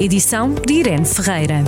Edição de Irene Ferreira.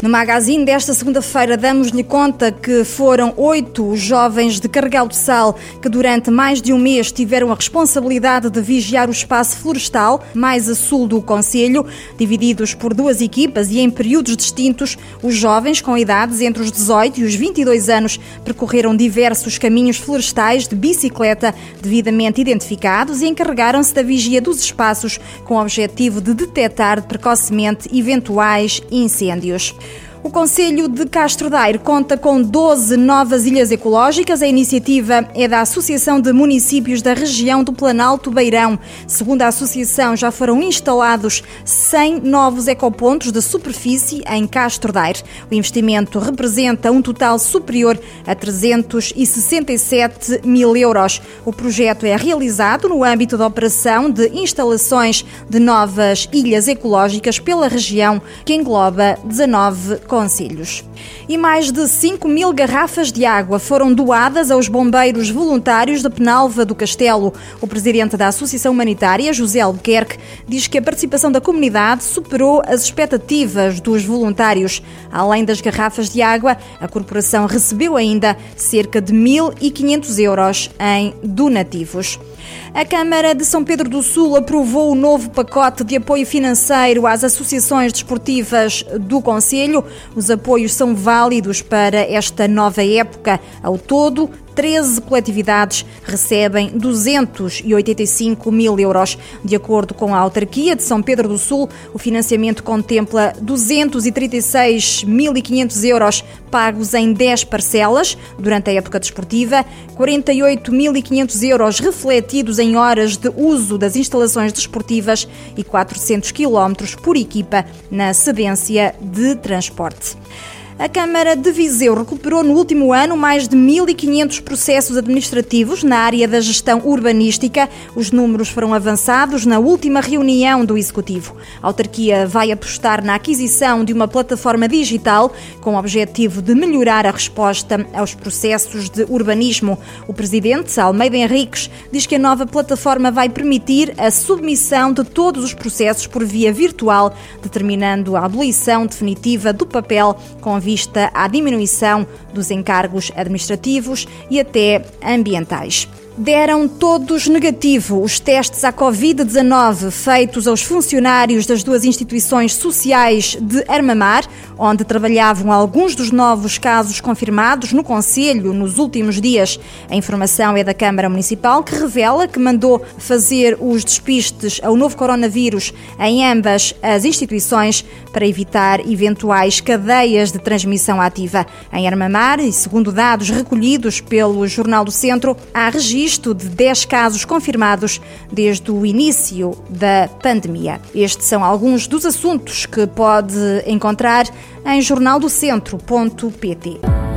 No magazine desta segunda-feira damos-lhe conta que foram oito jovens de Carregal do Sal que durante mais de um mês tiveram a responsabilidade de vigiar o espaço florestal mais a sul do Conselho, divididos por duas equipas e em períodos distintos. Os jovens com idades entre os 18 e os 22 anos percorreram diversos caminhos florestais de bicicleta devidamente identificados e encarregaram-se da vigia dos espaços com o objetivo de detectar precocemente eventuais incêndios. O Conselho de Castro Daire conta com 12 novas ilhas ecológicas. A iniciativa é da Associação de Municípios da Região do Planalto Beirão. Segundo a associação, já foram instalados 100 novos ecopontos de superfície em Castro Daire. O investimento representa um total superior a 367 mil euros. O projeto é realizado no âmbito da operação de instalações de novas ilhas ecológicas pela região, que engloba 19 concelhos. E mais de 5 mil garrafas de água foram doadas aos bombeiros voluntários de Penalva do Castelo. O presidente da Associação Humanitária, José Albuquerque, diz que a participação da comunidade superou as expectativas dos voluntários. Além das garrafas de água, a corporação recebeu ainda cerca de 1.500 euros em donativos. A Câmara de São Pedro do Sul aprovou o novo pacote de apoio financeiro às associações desportivas do Conselho. Os apoios são válidos para esta nova época. Ao todo, 13 coletividades recebem 285 mil euros. De acordo com a autarquia de São Pedro do Sul, o financiamento contempla 236.500 euros pagos em 10 parcelas durante a época desportiva, 48.500 euros refletidos em horas de uso das instalações desportivas e 400 quilómetros por equipa na cedência de transporte. A Câmara de Viseu recuperou no último ano mais de 1.500 processos administrativos na área da gestão urbanística. Os números foram avançados na última reunião do Executivo. A autarquia vai apostar na aquisição de uma plataforma digital com o objetivo de melhorar a resposta aos processos de urbanismo. O presidente, Almeida Henriques, diz que a nova plataforma vai permitir a submissão de todos os processos por via virtual, determinando a abolição definitiva do papel com a vista à diminuição dos encargos administrativos e até ambientais deram todos negativo os testes à Covid-19 feitos aos funcionários das duas instituições sociais de Armamar, onde trabalhavam alguns dos novos casos confirmados no Conselho nos últimos dias. A informação é da Câmara Municipal, que revela que mandou fazer os despistes ao novo coronavírus em ambas as instituições para evitar eventuais cadeias de transmissão ativa. Em Armamar, e segundo dados recolhidos pelo Jornal do Centro, há registro registro de 10 casos confirmados desde o início da pandemia. Estes são alguns dos assuntos que pode encontrar em jornaldocentro.pt.